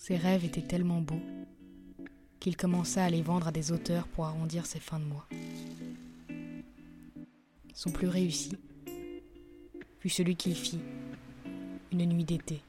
Ses rêves étaient tellement beaux qu'il commença à les vendre à des auteurs pour arrondir ses fins de mois. Son plus réussi fut celui qu'il fit une nuit d'été.